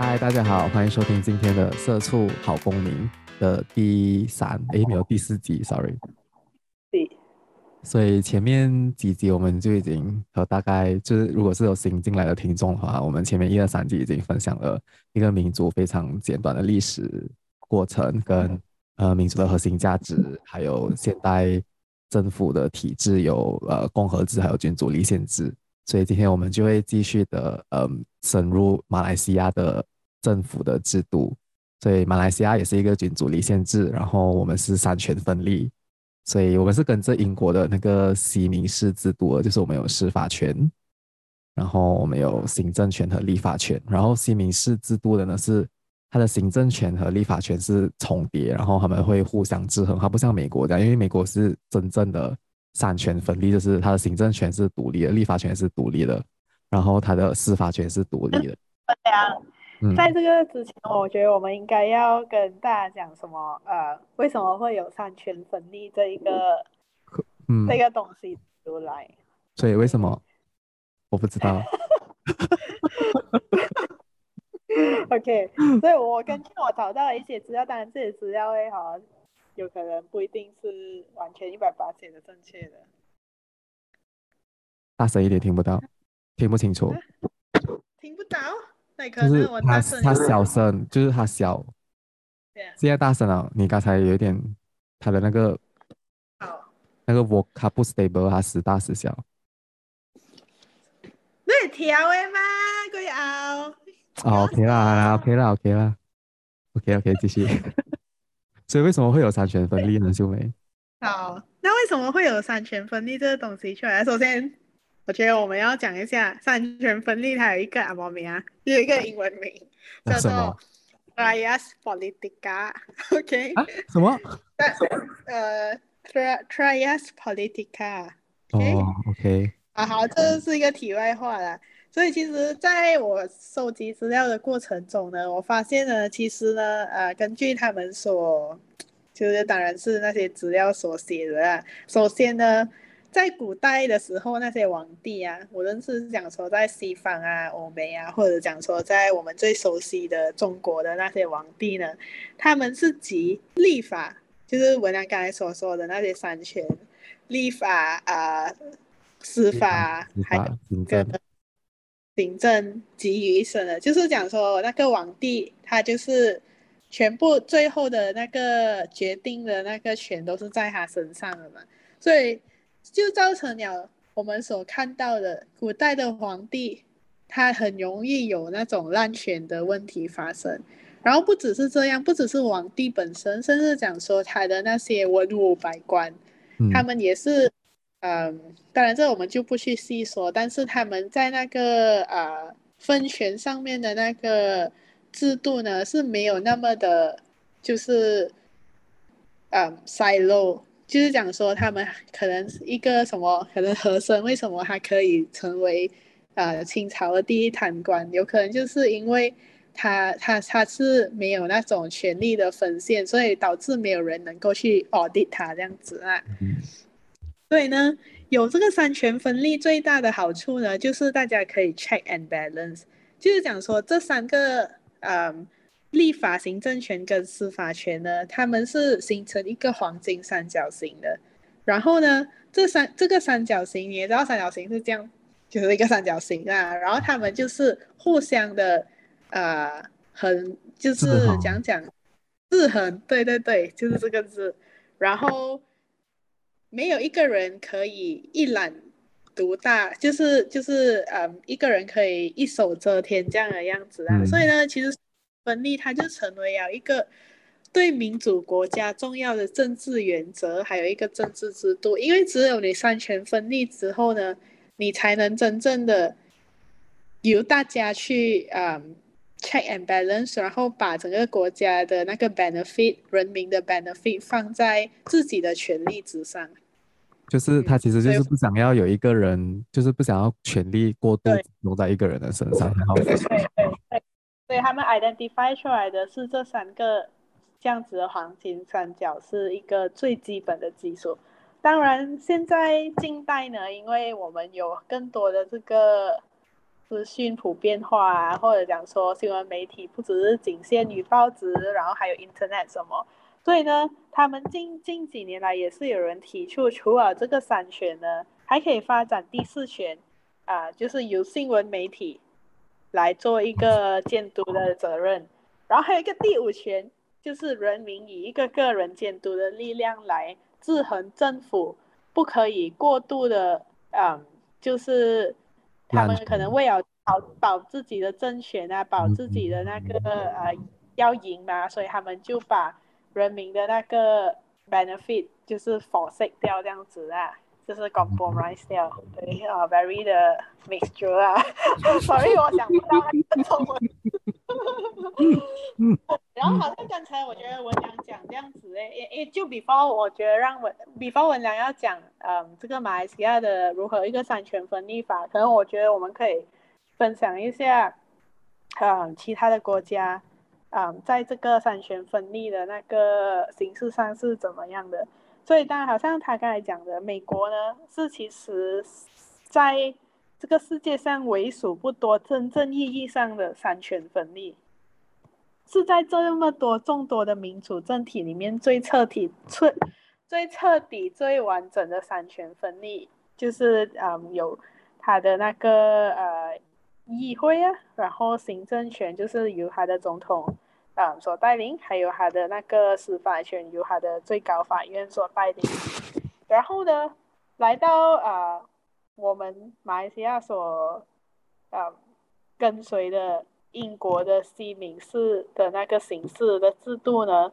嗨，大家好，欢迎收听今天的《社畜好公民》的第三，诶，没有第四集，sorry。对。所以前面几集我们就已经和大概就是，如果是有新进来的听众的话，我们前面一二三集已经分享了一个民族非常简短的历史过程，跟呃民族的核心价值，还有现代政府的体制有呃共和制，还有君主立宪制。所以今天我们就会继续的，嗯，深入马来西亚的政府的制度。所以马来西亚也是一个君主立宪制，然后我们是三权分立。所以我们是跟着英国的那个西敏寺制度，就是我们有司法权，然后我们有行政权和立法权。然后西敏寺制度的呢是它的行政权和立法权是重叠，然后他们会互相制衡。它不像美国这样，因为美国是真正的。三权分立，就是他的行政权是独立的，立法权是独立的，然后他的司法权是独立的。对啊，嗯，在这个之前，我觉得我们应该要跟大家讲什么？呃，为什么会有三权分立这一个，嗯，这个东西出来？所以为什么？我不知道。OK，所以我根据我找到的一些资料，当然这些资料会好。有可能不一定是完全一百八十的正确的。大声一点，听不到，听不清楚。听不到？那可能我大声。他他小声，就是他小。对啊。现在大声了。你刚才有一点，他的那个，好，那个 vocal 他不 stable，他时大时小。你调的吗？佢拗。哦，OK 啦，OK 啦，OK 啦，OK OK，继续。所以为什么会有三权分立呢？秀梅。好，那为什么会有三权分立这个东西出来？首先，我觉得我们要讲一下三权分立，它有一个阿毛名啊，有一个英文名叫做 Trias Politica。OK？啊？什么？呃，Trias Politica。哦，OK。啊，好，这是一个题外话啦。所以其实，在我收集资料的过程中呢，我发现呢，其实呢，呃，根据他们所，就是当然是那些资料所写的啊。首先呢，在古代的时候，那些皇帝啊，无论是讲说在西方啊、欧美啊，或者讲说在我们最熟悉的中国的那些皇帝呢，他们是集立法，就是我俩刚才所说的那些三权，立法啊、呃，司法，还有个。行政集于一身的，就是讲说那个皇帝，他就是全部最后的那个决定的那个权都是在他身上的嘛，所以就造成了我们所看到的古代的皇帝，他很容易有那种滥权的问题发生。然后不只是这样，不只是皇帝本身，甚至讲说他的那些文武百官，嗯、他们也是。嗯，当然这我们就不去细说，但是他们在那个呃分权上面的那个制度呢是没有那么的，就是嗯 silo，就是讲说他们可能一个什么，可能和珅为什么他可以成为呃清朝的第一贪官，有可能就是因为他他他是没有那种权力的分线，所以导致没有人能够去 audit 他这样子啊。嗯所以呢，有这个三权分立最大的好处呢，就是大家可以 check and balance，就是讲说这三个呃立法、行政权跟司法权呢，他们是形成一个黄金三角形的。然后呢，这三这个三角形，你也知道三角形是这样，就是一个三角形啊。然后他们就是互相的呃，很就是讲讲制衡，对对对，就是这个字。然后。没有一个人可以一览独大，就是就是嗯，一个人可以一手遮天这样的样子啊。嗯、所以呢，其实分立它就成为了一个对民主国家重要的政治原则，还有一个政治制度。因为只有你三权分立之后呢，你才能真正的由大家去嗯 check and balance，然后把整个国家的那个 benefit，人民的 benefit 放在自己的权利之上。就是他其实就是不想要有一个人，就是不想要权力过度落在一个人的身上，然后对对对，所以他们 identify 出来的是这三个这样子的黄金三角是一个最基本的基础。当然，现在近代呢，因为我们有更多的这个资讯普遍化啊，或者讲说新闻媒体不只是仅限于报纸，然后还有 Internet 什么。所以呢，他们近近几年来也是有人提出，除了这个三权呢，还可以发展第四权，啊、呃，就是由新闻媒体来做一个监督的责任。然后还有一个第五权，就是人民以一个个人监督的力量来制衡政府，不可以过度的，嗯，就是他们可能为了保保自己的政权啊，保自己的那个呃要赢嘛，所以他们就把。人民的那个 benefit 就是 forsake 掉这样子啊，就是 compromise 掉，对啊，very 的 mixture 啊，sorry 我想不到那个中文。然后好像刚才我觉得文良讲这样子诶，诶诶，就 before 我觉得让文 before 文良要讲，嗯，这个马来西亚的如何一个三权分立法，可能我觉得我们可以分享一下，嗯，其他的国家。嗯，在这个三权分立的那个形式上是怎么样的？所以当然，好像他刚才讲的，美国呢是其实在这个世界上为数不多真正意义上的三权分立，是在这么多众多的民主政体里面最彻底、最最彻底、最完整的三权分立，就是嗯有他的那个呃。议会啊，然后行政权就是由他的总统啊、嗯、所带领，还有他的那个司法权由他的最高法院所带领。然后呢，来到啊、我们马来西亚所啊、嗯、跟随的英国的西敏寺的那个形式的制度呢，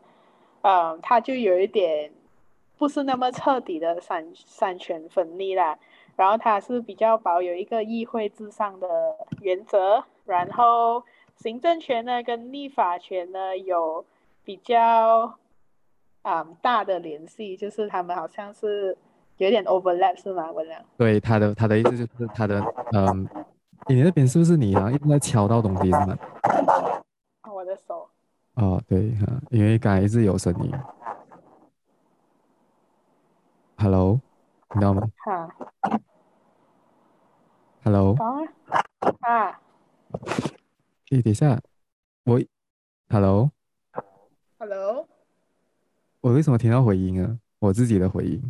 嗯，他就有一点不是那么彻底的三三权分立啦。然后它是比较保有一个议会至上的原则，然后行政权呢跟立法权呢有比较啊、嗯、大的联系，就是他们好像是有点 overlap 是吗？我讲。对，他的他的意思就是他的嗯，你那边是不是你啊一直在敲到东西是吗？我的手。哦，对哈，因为刚才一直有声音。Hello。听到吗？哈。Hello。啊。诶，等一下，我，Hello。Hello。我为什么听到回音啊？我自己的回音。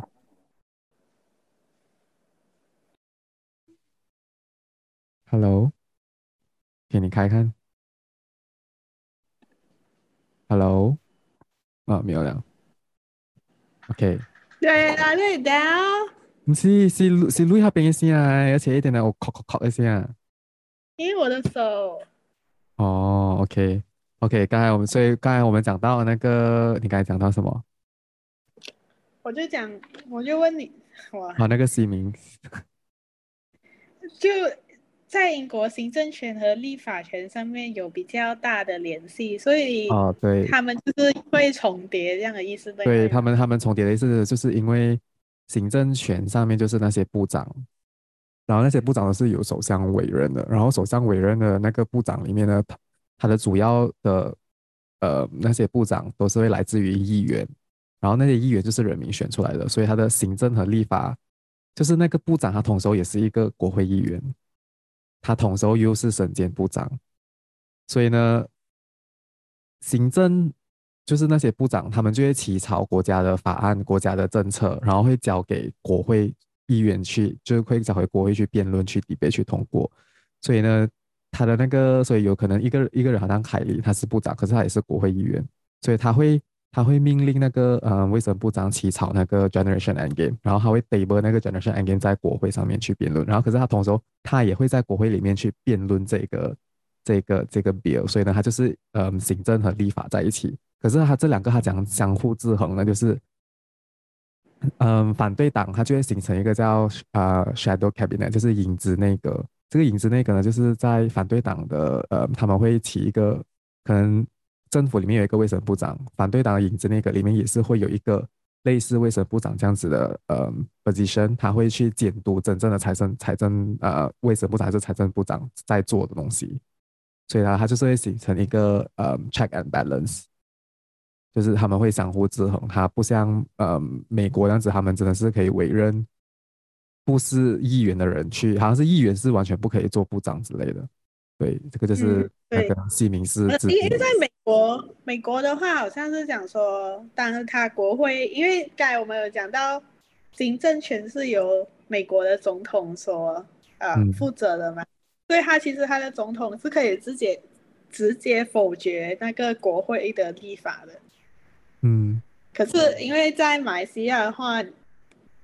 Hello。给你开看。Hello。啊，没有了。OK。对啊，对的。不是，是录是录下边的声啊，而且一点点我咔咔咔的声啊。因为我的手。哦，OK，OK，刚才我们所以刚才我们讲到那个，你刚才讲到什么？我就讲，我就问你，哇。啊，那个西敏。就。在英国行政权和立法权上面有比较大的联系，所以哦，对，他们就是会重叠这样的意思。对，对他们，他们重叠的意思就是因为行政权上面就是那些部长，然后那些部长都是由首相委任的，然后首相委任的那个部长里面呢，他他的主要的呃那些部长都是会来自于议员，然后那些议员就是人民选出来的，所以他的行政和立法就是那个部长，他同时也是一个国会议员。他同时又是省监部长，所以呢，行政就是那些部长，他们就会起草国家的法案、国家的政策，然后会交给国会议员去，就是会交回国会去辩论、去 debate、去通过。所以呢，他的那个，所以有可能一个一个人好像凯里，他是部长，可是他也是国会议员，所以他会。他会命令那个呃卫生部长起草那个 Generation and game，然后他会 table 那个 Generation and game 在国会上面去辩论，然后可是他同时他也会在国会里面去辩论这个这个这个 bill，所以呢，他就是呃行政和立法在一起。可是他这两个他讲相互制衡呢，就是嗯、反对党他就会形成一个叫、呃、Shadow Cabinet，就是影子内阁。这个影子内阁呢，就是在反对党的呃他们会起一个可能。政府里面有一个卫生部长，反对党的影子那个里面也是会有一个类似卫生部长这样子的呃 position，他会去监督真正的财政财政呃卫生部长还是财政部长在做的东西，所以呢，他就是会形成一个呃 check and balance，就是他们会相互制衡，他不像呃美国这样子，他们真的是可以委任不是议员的人去，好像是议员是完全不可以做部长之类的。对，这个就是那个西敏寺制度。因为在美国，美国的话好像是讲说，当他国会，因为刚才我们有讲到，行政权是由美国的总统所呃、嗯、负责的嘛，所以他其实他的总统是可以直接直接否决那个国会的立法的。嗯，可是因为在马来西亚的话，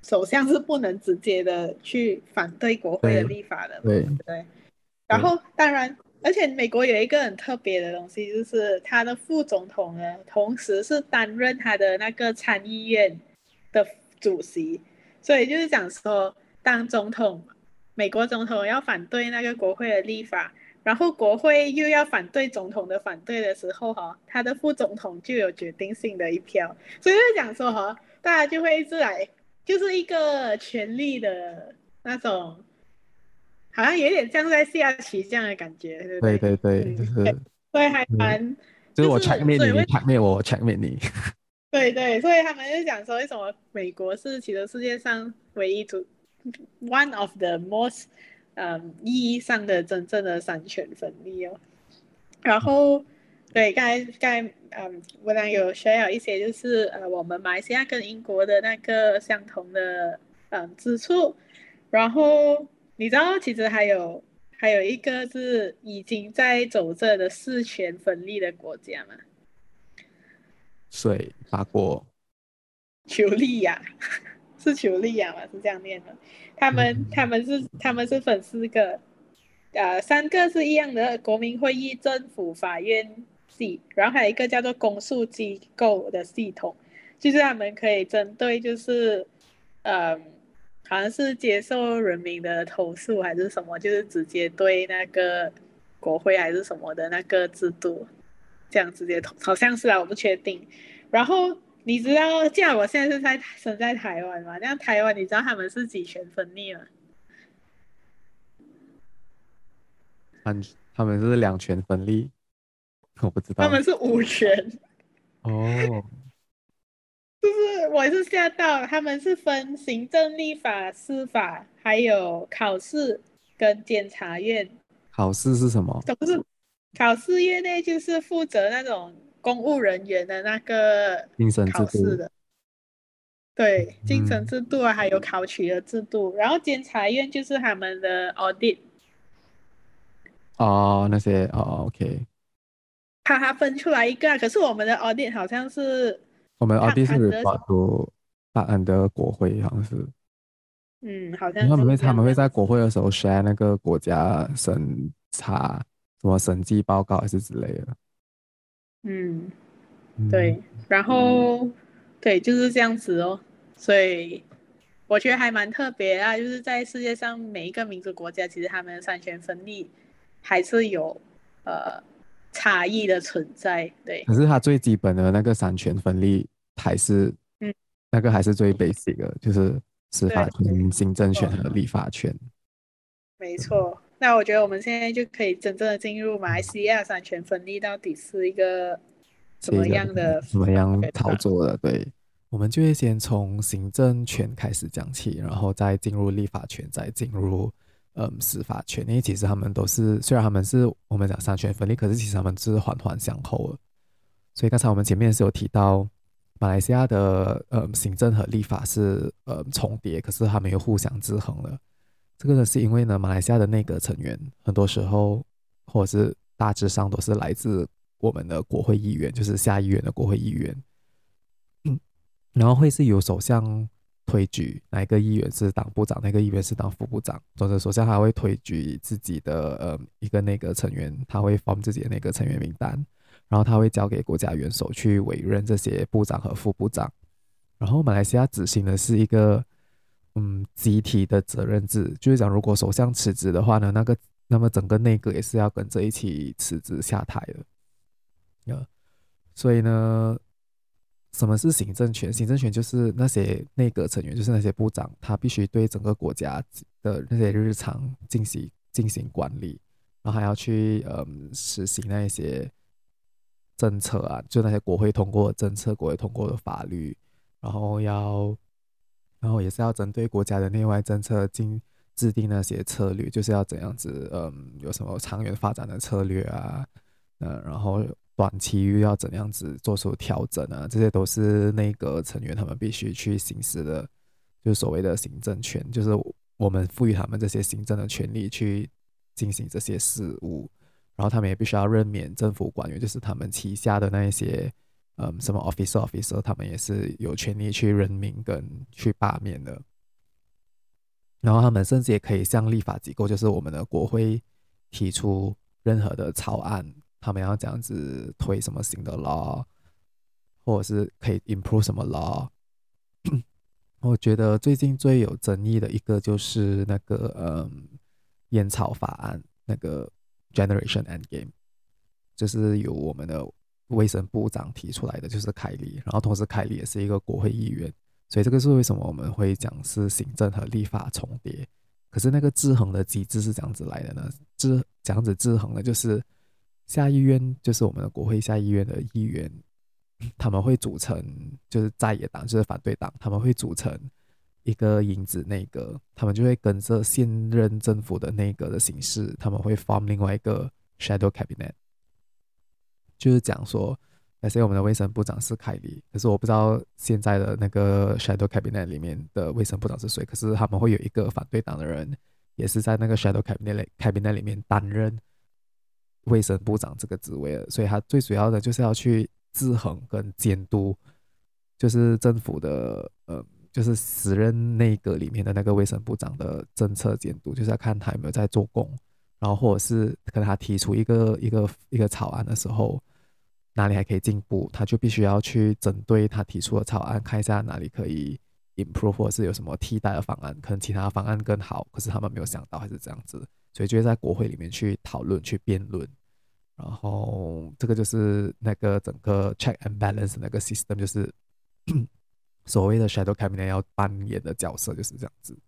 首相是不能直接的去反对国会的立法的。对对。对然后，当然，而且美国有一个很特别的东西，就是他的副总统呢，同时是担任他的那个参议院的主席，所以就是讲说，当总统，美国总统要反对那个国会的立法，然后国会又要反对总统的反对的时候，哈，他的副总统就有决定性的一票，所以就讲说，哈，大家就会一直来，就是一个权力的那种。好像有点像在下棋这样的感觉，对对对对，就是，所以还蛮、嗯，就是我 checkmate 你，你 checkmate 我，我 checkmate 你。对对，所以他们就讲说，为什么美国是其实世界上唯一主 one of the most，嗯，意义上的真正的三权分立哦。然后，对，刚才刚才，嗯，我俩有 share 一些，就是呃，我们马来西亚跟英国的那个相同的嗯之处，然后。你知道，其实还有还有一个是已经在走这的四权分立的国家吗？水法国、匈利亚是匈利亚嘛？是这样念的。他们、嗯、他们是他们是分四个，呃，三个是一样的，国民会议、政府、法院系，然后还有一个叫做公诉机构的系统，就是他们可以针对就是，呃。好像是接受人民的投诉还是什么，就是直接对那个国会还是什么的那个制度，这样直接投，好像是啊，我不确定。然后你知道，既然我现在是在生在台湾嘛，那台湾你知道他们是几权分立吗？他们是两权分立，我不知道。他们是五权。哦。就是我是吓到，他们是分行政、立法、司法，还有考试跟检察院。考试是什么？不是考试院内就是负责那种公务人员的那个考试的。对，晋升制度啊，还有考取的制度。嗯、然后监察院就是他们的 audit。哦，那些哦，OK。他他分出来一个，可是我们的 audit 好像是。我们 audit 是法国法安的国会，好像是，嗯，好像是他们会他们会在国会的时候 share 那个国家审查什么审计报告还是之类的。嗯，对，然后、嗯、对就是这样子哦，所以我觉得还蛮特别啊，就是在世界上每一个民族国家，其实他们的三权分立还是有呃差异的存在。对，可是它最基本的那个三权分立。还是，嗯，那个还是最 basic 的，就是司法权、行政权和立法权。没错，那我觉得我们现在就可以真正的进入马来西亚三权分立到底是一个怎么样的、怎么样操作的？对，我们就会先从行政权开始讲起，然后再进入立法权，再进入嗯司法权。因为其实他们都是，虽然他们是我们讲三权分立，可是其实他们是环环相扣的。所以刚才我们前面是有提到。马来西亚的呃行政和立法是呃重叠，可是他们又互相制衡了。这个呢是因为呢，马来西亚的内阁成员很多时候或者是大致上都是来自我们的国会议员，就是下议院的国会议员。嗯，然后会是由首相推举哪一个议员是当部长，哪个议员是当副部长。总之，首相还会推举自己的呃一个内阁成员，他会 form 自己的内阁成员名单。然后他会交给国家元首去委任这些部长和副部长。然后马来西亚执行的是一个嗯集体的责任制，就是讲如果首相辞职的话呢，那个那么整个内阁也是要跟着一起辞职下台的。啊，所以呢，什么是行政权？行政权就是那些内阁成员，就是那些部长，他必须对整个国家的那些日常进行进行管理，然后还要去嗯实行那一些。政策啊，就那些国会通过政策，国会通过的法律，然后要然后也是要针对国家的内外政策进制定那些策略，就是要怎样子，嗯，有什么长远发展的策略啊，嗯，然后短期又要怎样子做出调整啊，这些都是内阁成员他们必须去行使的，就是所谓的行政权，就是我们赋予他们这些行政的权利去进行这些事务，然后他们也必须要任免政府官员，就是他们旗下的那一些。嗯，什么 officer officer，他们也是有权利去任命跟去罢免的。然后他们甚至也可以向立法机构，就是我们的国会，提出任何的草案，他们要这样子推什么新的 law，或者是可以 improve 什么 law。我觉得最近最有争议的一个就是那个嗯，烟草法案，那个 Generation Endgame，就是由我们的。卫生部长提出来的就是凯利，然后同时凯利也是一个国会议员，所以这个是为什么我们会讲是行政和立法重叠。可是那个制衡的机制是怎样子来的呢？制这样子制衡的，就是下议院就是我们的国会下议院的议员，他们会组成就是在野党，就是反对党，他们会组成一个影子内阁，他们就会跟着现任政府的内阁的形式，他们会 form 另外一个 shadow cabinet。就是讲说，那些我们的卫生部长是凯利，可是我不知道现在的那个 Shadow Cabinet 里面的卫生部长是谁。可是他们会有一个反对党的人，也是在那个 Shadow Cabinet Cabinet 里面担任卫生部长这个职位的。所以他最主要的就是要去制衡跟监督，就是政府的呃，就是时任内阁里面的那个卫生部长的政策监督，就是要看他有没有在做工，然后或者是跟他提出一个一个一个草案的时候。哪里还可以进步，他就必须要去针对他提出的草案，看一下哪里可以 improve，或者是有什么替代的方案，可能其他方案更好，可是他们没有想到，还是这样子，所以就会在国会里面去讨论、去辩论，然后这个就是那个整个 check and balance 那个 system，就是 所谓的 shadow cabinet 要扮演的角色就是这样子。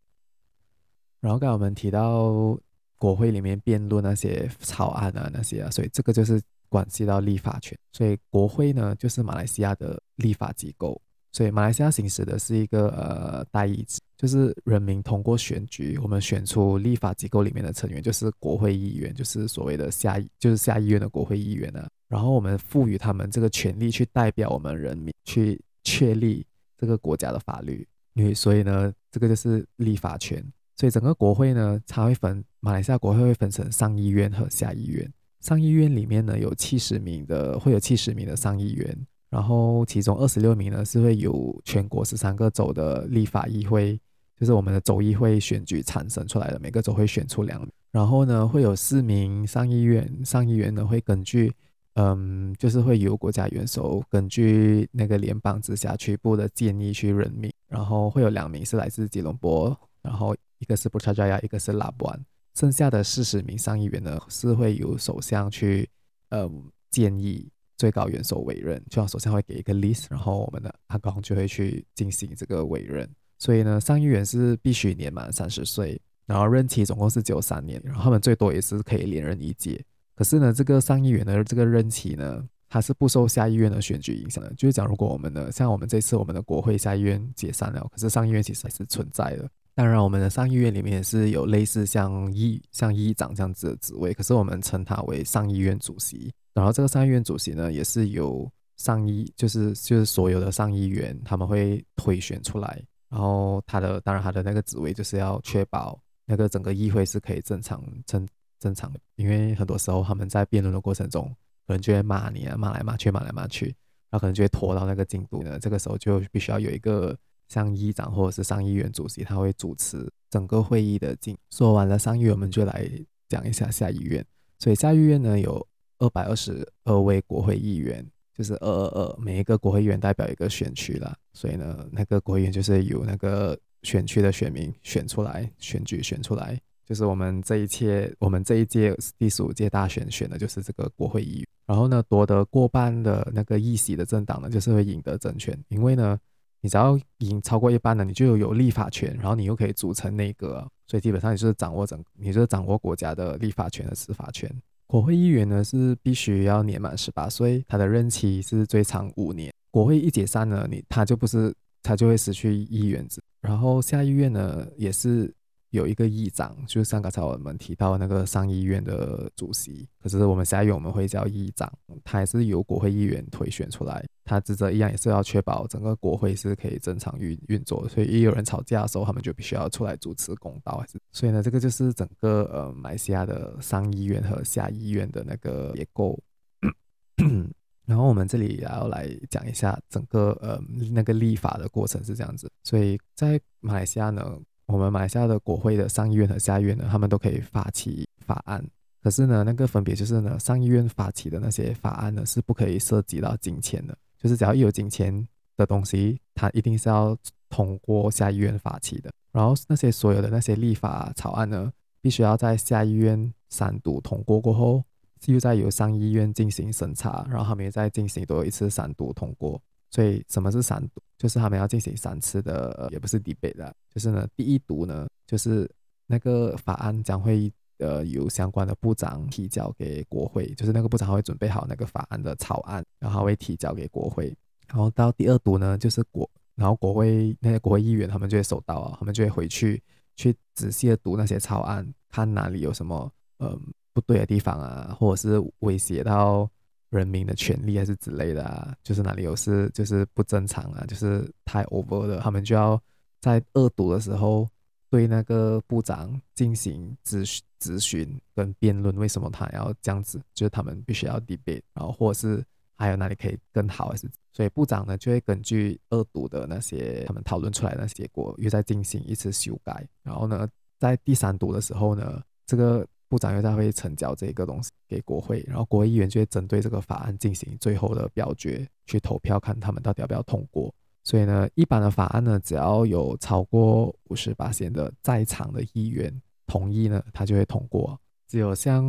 然后刚才我们提到国会里面辩论那些草案啊那些啊，所以这个就是。关系到立法权，所以国会呢就是马来西亚的立法机构。所以马来西亚行使的是一个呃代议制，就是人民通过选举，我们选出立法机构里面的成员，就是国会议员，就是所谓的下就是下议院的国会议员呢。然后我们赋予他们这个权利，去代表我们人民去确立这个国家的法律。所以呢，这个就是立法权。所以整个国会呢，它会分马来西亚国会会分成上议院和下议院。上议院里面呢，有七十名的，会有七十名的上议员，然后其中二十六名呢是会由全国十三个州的立法议会，就是我们的州议会选举产生出来的，每个州会选出两名，然后呢会有四名上议院，上议员呢会根据，嗯，就是会由国家元首根据那个联邦直辖区部的建议去任命，然后会有两名是来自吉隆坡，然后一个是布查加亚，一个是拉布安。剩下的四十名上议员呢，是会由首相去，嗯，建议最高元首委任，就像首相会给一个 list，然后我们的阿高就会去进行这个委任。所以呢，上议员是必须年满三十岁，然后任期总共是只有三年，然后他们最多也是可以连任一届。可是呢，这个上议员的这个任期呢，它是不受下议院的选举影响的。就是讲，如果我们的像我们这次我们的国会下议院解散了，可是上议院其实还是存在的。当然，我们的上议院里面也是有类似像议像议长这样子的职位，可是我们称他为上议院主席。然后这个上议院主席呢，也是由上议，就是就是所有的上议员他们会推选出来。然后他的当然他的那个职位就是要确保那个整个议会是可以正常正正常，因为很多时候他们在辩论的过程中，可能就会骂你啊，骂来骂去，骂来骂去，然后可能就会拖到那个进度呢。这个时候就必须要有一个。像议长或者是上议院主席，他会主持整个会议的进。说完了上议院，我们就来讲一下下议院。所以下议院呢，有二百二十二位国会议员，就是二二二，每一个国会议员代表一个选区啦。所以呢，那个国会议员就是由那个选区的选民选出来，选举选出来，就是我们这一届，我们这一届第十五届大选选的就是这个国会议员。然后呢，夺得过半的那个议席的政党呢，就是会赢得政权，因为呢。你只要赢超过一半的，你就有立法权，然后你又可以组成内阁，所以基本上你是掌握整，你就是掌握国家的立法权和司法权。国会议员呢是必须要年满十八岁，他的任期是最长五年。国会一解散呢，你他就不是他就会失去议员制。然后下议院呢，也是有一个议长，就是像刚才我们提到那个上议院的主席。可是我们下议院我们会叫议长，他也是由国会议员推选出来。他职责一样也是要确保整个国会是可以正常运运作。所以一有人吵架的时候，他们就必须要出来主持公道。还是所以呢，这个就是整个呃马来西亚的上议院和下议院的那个结构。然后我们这里也要来讲一下整个呃那个立法的过程是这样子，所以在马来西亚呢，我们马来西亚的国会的上议院和下议院呢，他们都可以发起法案，可是呢，那个分别就是呢，上议院发起的那些法案呢是不可以涉及到金钱的，就是只要一有金钱的东西，它一定是要通过下议院发起的，然后那些所有的那些立法草案呢，必须要在下议院三读通过过后。又再由上议院进行审查，然后他们也在进行多一次三读通过。所以什么是三读？就是他们要进行三次的，也不是 debate 的，就是呢，第一读呢，就是那个法案将会呃由相关的部长提交给国会，就是那个部长会准备好那个法案的草案，然后会提交给国会。然后到第二读呢，就是国，然后国会那些国会议员他们就会收到啊，他们就会回去去仔细的读那些草案，看哪里有什么嗯。不对的地方啊，或者是威胁到人民的权利还是之类的啊，就是哪里有事就是不正常啊，就是太 over 了，他们就要在二读的时候对那个部长进行质质询跟辩论，为什么他要这样子？就是他们必须要 debate，然后或者是还有哪里可以更好，是所以部长呢就会根据二读的那些他们讨论出来的那结果，又再进行一次修改，然后呢在第三读的时候呢，这个。部长又再会呈交这个东西给国会，然后国会议员就会针对这个法案进行最后的表决，去投票看他们到底要不要通过。所以呢，一般的法案呢，只要有超过五十八仙的在场的议员同意呢，他就会通过。只有像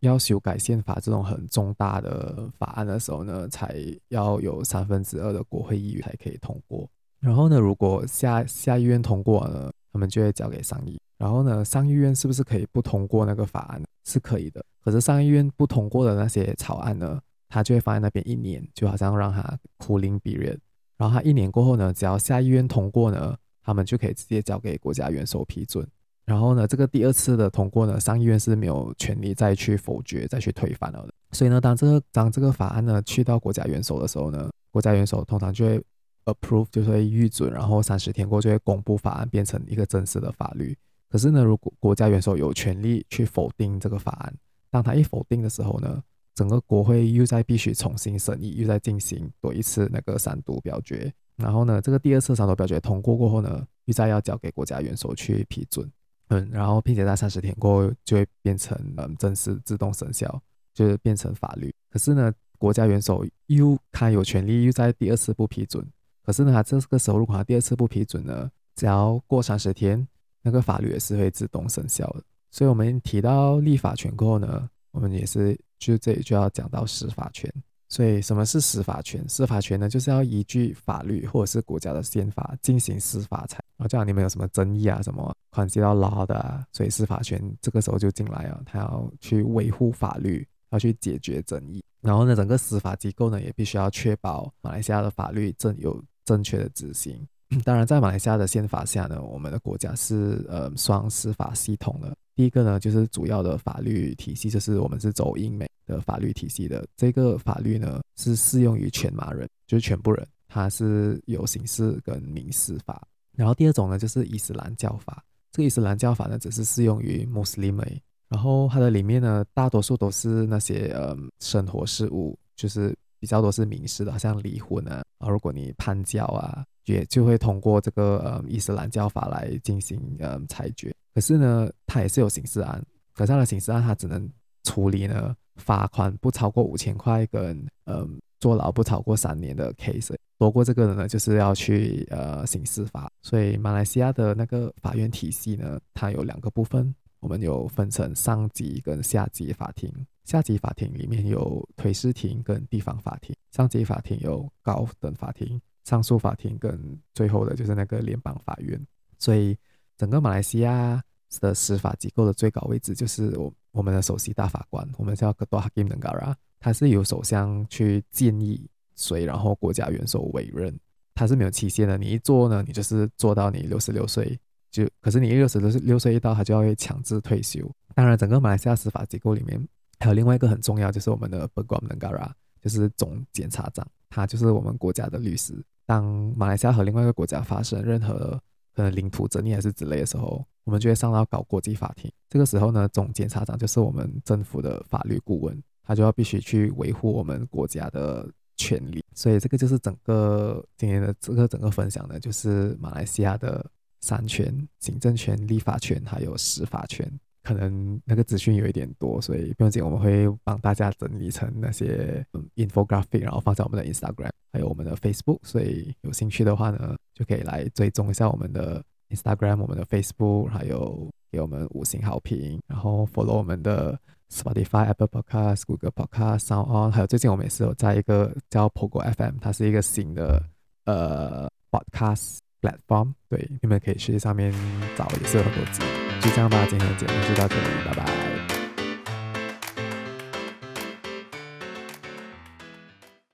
要修改宪法这种很重大的法案的时候呢，才要有三分之二的国会议员才可以通过。然后呢，如果下下议院通过呢，他们就会交给上议。然后呢，上议院是不是可以不通过那个法案？是可以的。可是上议院不通过的那些草案呢，他就会放在那边一年，就好像让他 cooling period。然后他一年过后呢，只要下议院通过呢，他们就可以直接交给国家元首批准。然后呢，这个第二次的通过呢，上议院是没有权利再去否决、再去推翻了。所以呢，当这个当这个法案呢去到国家元首的时候呢，国家元首通常就会 approve，就会预准，然后三十天过就会公布法案变成一个正式的法律。可是呢，如果国家元首有权利去否定这个法案，当他一否定的时候呢，整个国会又在必须重新审议，又在进行多一次那个三读表决。然后呢，这个第二次三读表决通过过后呢，又再要交给国家元首去批准。嗯，然后并且在三十天过后就会变成嗯正式自动生效，就是变成法律。可是呢，国家元首又他有权利又在第二次不批准。可是呢，他这个时候如果他第二次不批准呢，只要过三十天。那个法律也是会自动生效的，所以我们提到立法权过后呢，我们也是就这里就要讲到司法权。所以什么是司法权？司法权呢，就是要依据法律或者是国家的宪法进行司法才。然后这样你们有什么争议啊，什么关系到 law 的啊，所以司法权这个时候就进来了，他要去维护法律，要去解决争议。然后呢，整个司法机构呢也必须要确保马来西亚的法律正有正确的执行。当然，在马来西亚的宪法下呢，我们的国家是呃双司法系统的。第一个呢，就是主要的法律体系，就是我们是走英美的法律体系的。这个法律呢，是适用于全马人，就是全部人，它是有刑事跟民事法。然后第二种呢，就是伊斯兰教法。这个伊斯兰教法呢，只是适用于穆斯林美。然后它的里面呢，大多数都是那些呃生活事务，就是比较多是民事的，好像离婚啊，啊如果你叛教啊。也就会通过这个呃伊斯兰教法来进行呃裁决，可是呢，它也是有刑事案，可是它的刑事案它只能处理呢罚款不超过五千块跟、呃、坐牢不超过三年的 case，多过这个的呢就是要去呃刑事法。所以马来西亚的那个法院体系呢，它有两个部分，我们有分成上级跟下级法庭，下级法庭里面有推事庭跟地方法庭，上级法庭有高等法庭。上诉法庭跟最后的就是那个联邦法院，所以整个马来西亚的司法机构的最高位置就是我我们的首席大法官，我们叫 Ketua Hakim Negara，他是由首相去建议谁，然后国家元首委任，他是没有期限的，你一做呢，你就是做到你六十六岁，就可是你六十六岁一到，他就要会强制退休。当然，整个马来西亚司法机构里面还有另外一个很重要，就是我们的 Peguam Negara，就是总检察长，他就是我们国家的律师。当马来西亚和另外一个国家发生任何可能领土争议还是之类的时候，我们就会上到搞国际法庭。这个时候呢，总检察长就是我们政府的法律顾问，他就要必须去维护我们国家的权利。所以这个就是整个今天的这个整个分享呢，就是马来西亚的三权：行政权、立法权还有司法权。可能那个资讯有一点多，所以不用紧，我们会帮大家整理成那些 infographic，然后放在我们的 Instagram 还有我们的 Facebook。所以有兴趣的话呢，就可以来追踪一下我们的 Instagram、我们的 Facebook，还有给我们五星好评，然后 follow 我们的 Spotify、Apple Podcast、Google Podcast、Sound On，还有最近我们也是有在一个叫 Pogo FM，它是一个新的呃 podcast platform，对，你们可以去上面找，也是有很多集。就这样吧，今天的节目就到这里，拜拜。